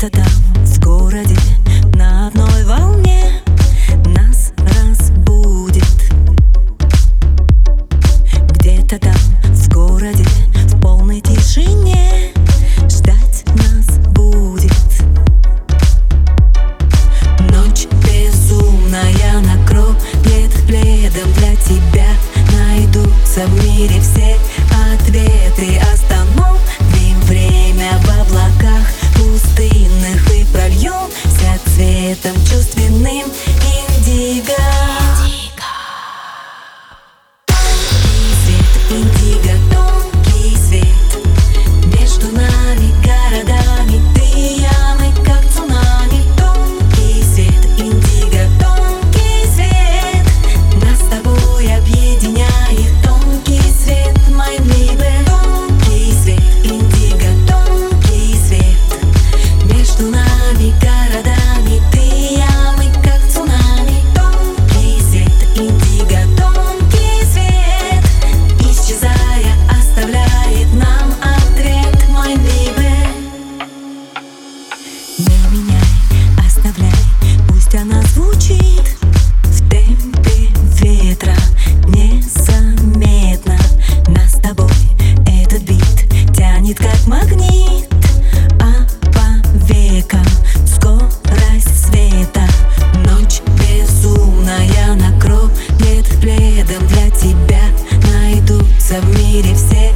где-то там, в городе, на одной волне нас разбудит. Где-то там, в городе, в полной тишине ждать нас будет. Ночь безумная накроет пледом для тебя. Найдутся в мире все ответы. submit if said.